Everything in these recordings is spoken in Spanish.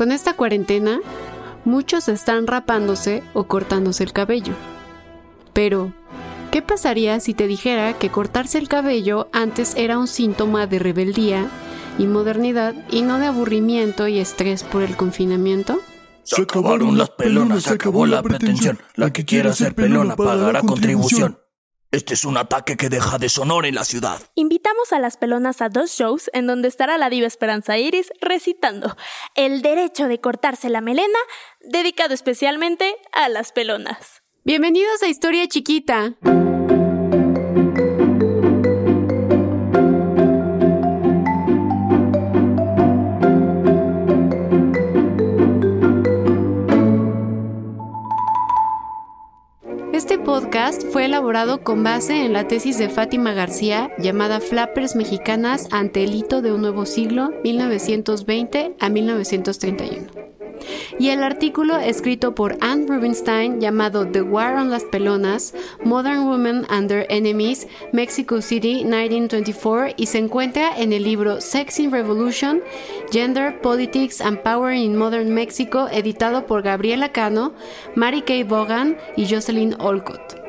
Con esta cuarentena, muchos están rapándose o cortándose el cabello. Pero, ¿qué pasaría si te dijera que cortarse el cabello antes era un síntoma de rebeldía y modernidad y no de aburrimiento y estrés por el confinamiento? Se acabaron las pelonas, se acabó la pretensión. La que quiera ser pelona pagará contribución. Este es un ataque que deja deshonor en la ciudad. Invitamos a las pelonas a dos shows en donde estará la diva Esperanza Iris recitando El derecho de cortarse la melena, dedicado especialmente a las pelonas. Bienvenidos a Historia Chiquita. Podcast fue elaborado con base en la tesis de Fátima García llamada Flappers Mexicanas ante el hito de un nuevo siglo 1920 a 1931 y el artículo escrito por Anne Rubinstein llamado The War on las Pelonas, Modern Women Under Enemies, Mexico City 1924 y se encuentra en el libro Sex in Revolution, Gender, Politics and Power in Modern Mexico, editado por Gabriela Cano, Mary Kay Bogan y Jocelyn Olcott.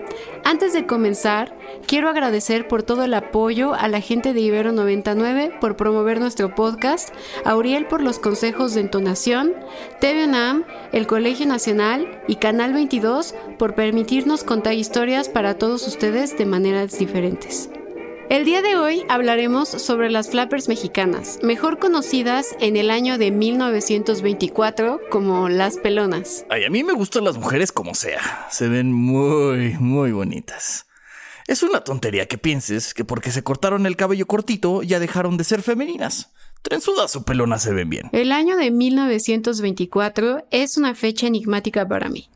Antes de comenzar, quiero agradecer por todo el apoyo a la gente de Ibero 99 por promover nuestro podcast, a Uriel por los consejos de entonación, TV UNAM, el Colegio Nacional y Canal 22 por permitirnos contar historias para todos ustedes de maneras diferentes. El día de hoy hablaremos sobre las flappers mexicanas, mejor conocidas en el año de 1924 como las pelonas. Ay, a mí me gustan las mujeres como sea. Se ven muy, muy bonitas. Es una tontería que pienses que porque se cortaron el cabello cortito ya dejaron de ser femeninas. Trenzudas o pelonas se ven bien. El año de 1924 es una fecha enigmática para mí.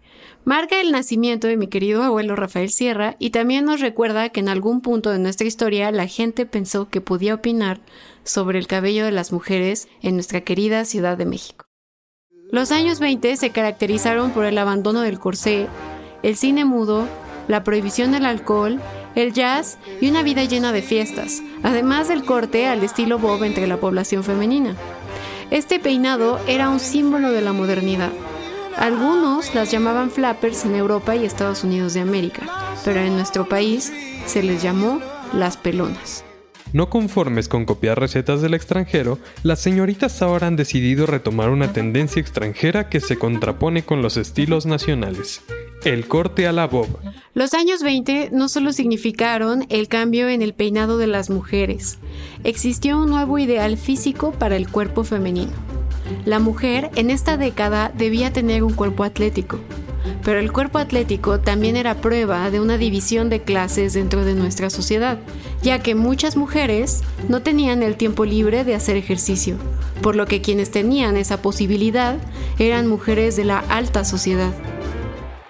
Marca el nacimiento de mi querido abuelo Rafael Sierra y también nos recuerda que en algún punto de nuestra historia la gente pensó que podía opinar sobre el cabello de las mujeres en nuestra querida Ciudad de México. Los años 20 se caracterizaron por el abandono del corsé, el cine mudo, la prohibición del alcohol, el jazz y una vida llena de fiestas, además del corte al estilo bob entre la población femenina. Este peinado era un símbolo de la modernidad algunos las llamaban flappers en Europa y Estados Unidos de América, pero en nuestro país se les llamó las pelonas. No conformes con copiar recetas del extranjero, las señoritas ahora han decidido retomar una tendencia extranjera que se contrapone con los estilos nacionales. El corte a la bob. Los años 20 no solo significaron el cambio en el peinado de las mujeres, existió un nuevo ideal físico para el cuerpo femenino. La mujer en esta década debía tener un cuerpo atlético, pero el cuerpo atlético también era prueba de una división de clases dentro de nuestra sociedad, ya que muchas mujeres no tenían el tiempo libre de hacer ejercicio, por lo que quienes tenían esa posibilidad eran mujeres de la alta sociedad.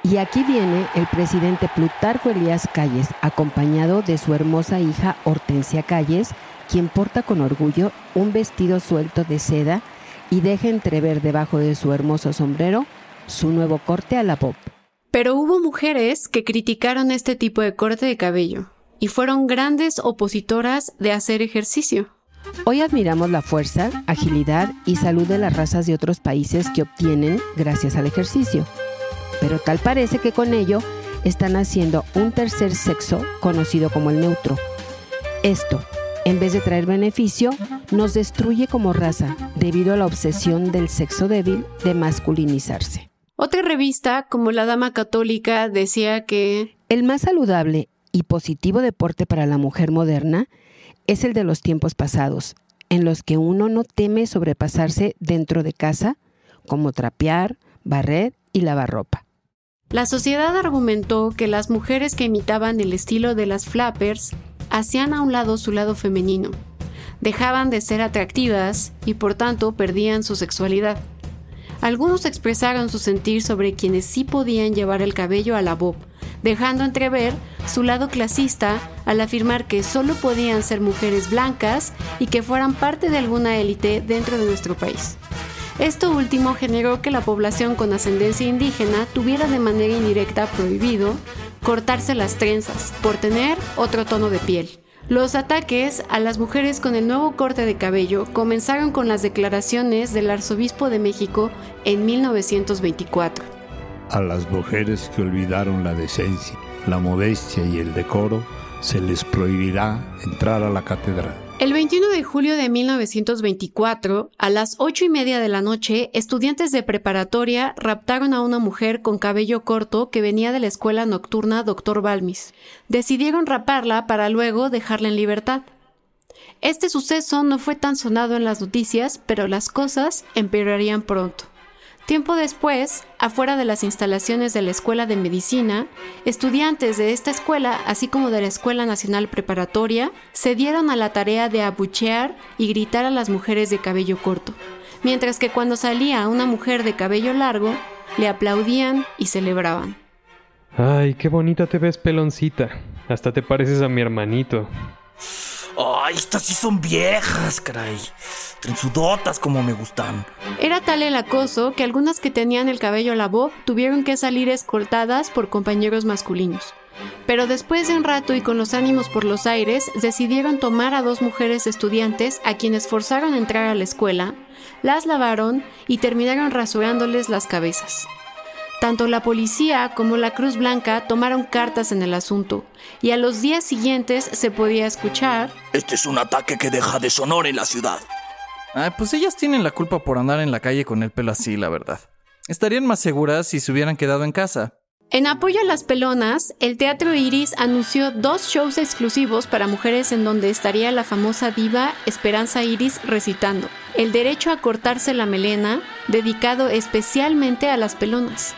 Y aquí viene el presidente Plutarco Elías Calles, acompañado de su hermosa hija Hortensia Calles, quien porta con orgullo un vestido suelto de seda y deja entrever debajo de su hermoso sombrero su nuevo corte a la pop. Pero hubo mujeres que criticaron este tipo de corte de cabello y fueron grandes opositoras de hacer ejercicio. Hoy admiramos la fuerza, agilidad y salud de las razas de otros países que obtienen gracias al ejercicio. Pero tal parece que con ello están haciendo un tercer sexo conocido como el neutro. Esto, en vez de traer beneficio, nos destruye como raza debido a la obsesión del sexo débil de masculinizarse. Otra revista, como La Dama Católica, decía que el más saludable y positivo deporte para la mujer moderna es el de los tiempos pasados, en los que uno no teme sobrepasarse dentro de casa, como trapear, barrer y lavar ropa. La sociedad argumentó que las mujeres que imitaban el estilo de las flappers hacían a un lado su lado femenino, dejaban de ser atractivas y por tanto perdían su sexualidad. Algunos expresaron su sentir sobre quienes sí podían llevar el cabello a la bob, dejando entrever su lado clasista al afirmar que solo podían ser mujeres blancas y que fueran parte de alguna élite dentro de nuestro país. Esto último generó que la población con ascendencia indígena tuviera de manera indirecta prohibido cortarse las trenzas por tener otro tono de piel, Los ataques a las mujeres con el nuevo corte de cabello comenzaron con las declaraciones del arzobispo de México en 1924. A las mujeres que olvidaron la decencia, la modestia y el decoro, se les prohibirá entrar a la catedral. El 21 de julio de 1924, a las ocho y media de la noche, estudiantes de preparatoria raptaron a una mujer con cabello corto que venía de la escuela nocturna Dr. Balmis. Decidieron raparla para luego dejarla en libertad. Este suceso no fue tan sonado en las noticias, pero las cosas empeorarían pronto. Tiempo después, afuera de las instalaciones de la Escuela de Medicina, estudiantes de esta escuela, así como de la Escuela Nacional Preparatoria, se dieron a la tarea de abuchear y gritar a las mujeres de cabello corto, mientras que cuando salía una mujer de cabello largo, le aplaudían y celebraban. Ay, qué bonita te ves, peloncita. Hasta te pareces a mi hermanito. Ay, estas sí son viejas, caray. Trenzudotas como me gustan. Era tal el acoso que algunas que tenían el cabello a la bob tuvieron que salir escoltadas por compañeros masculinos. Pero después de un rato y con los ánimos por los aires, decidieron tomar a dos mujeres estudiantes a quienes forzaron a entrar a la escuela, las lavaron y terminaron rasurándoles las cabezas. Tanto la policía como la Cruz Blanca tomaron cartas en el asunto, y a los días siguientes se podía escuchar... Este es un ataque que deja deshonor en la ciudad. Ah, pues ellas tienen la culpa por andar en la calle con el pelo así, la verdad. Estarían más seguras si se hubieran quedado en casa. En apoyo a las pelonas, el Teatro Iris anunció dos shows exclusivos para mujeres en donde estaría la famosa diva Esperanza Iris recitando El derecho a cortarse la melena, dedicado especialmente a las pelonas.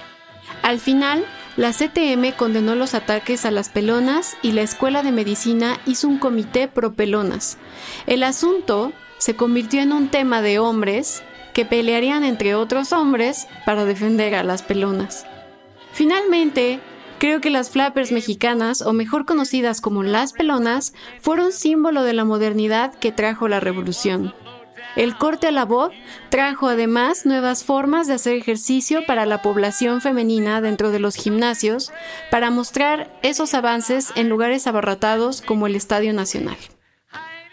Al final, la CTM condenó los ataques a las pelonas y la Escuela de Medicina hizo un comité pro pelonas. El asunto se convirtió en un tema de hombres que pelearían entre otros hombres para defender a las pelonas. Finalmente, creo que las flappers mexicanas, o mejor conocidas como las pelonas, fueron símbolo de la modernidad que trajo la revolución. El corte a la voz trajo además nuevas formas de hacer ejercicio para la población femenina dentro de los gimnasios para mostrar esos avances en lugares abarrotados como el Estadio Nacional.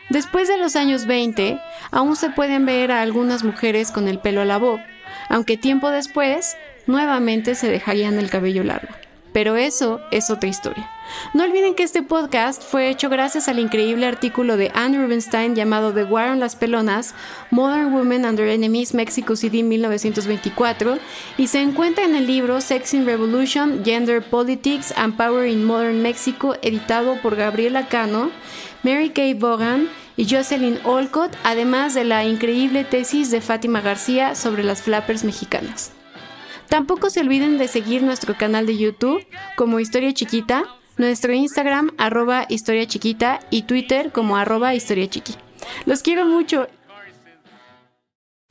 Después de los años 20, aún se pueden ver a algunas mujeres con el pelo a la voz, aunque tiempo después nuevamente se dejarían el cabello largo. Pero eso es otra historia. No olviden que este podcast fue hecho gracias al increíble artículo de Anne Rubenstein llamado The War on las Pelonas, Modern Women Under Enemies, Mexico City 1924, y se encuentra en el libro Sex in Revolution, Gender Politics and Power in Modern Mexico, editado por Gabriela Cano, Mary Kay Vaughan y Jocelyn Olcott, además de la increíble tesis de Fátima García sobre las flappers mexicanas. Tampoco se olviden de seguir nuestro canal de YouTube como Historia Chiquita, nuestro Instagram arroba Historia Chiquita y Twitter como arroba Historia Chiqui. Los quiero mucho.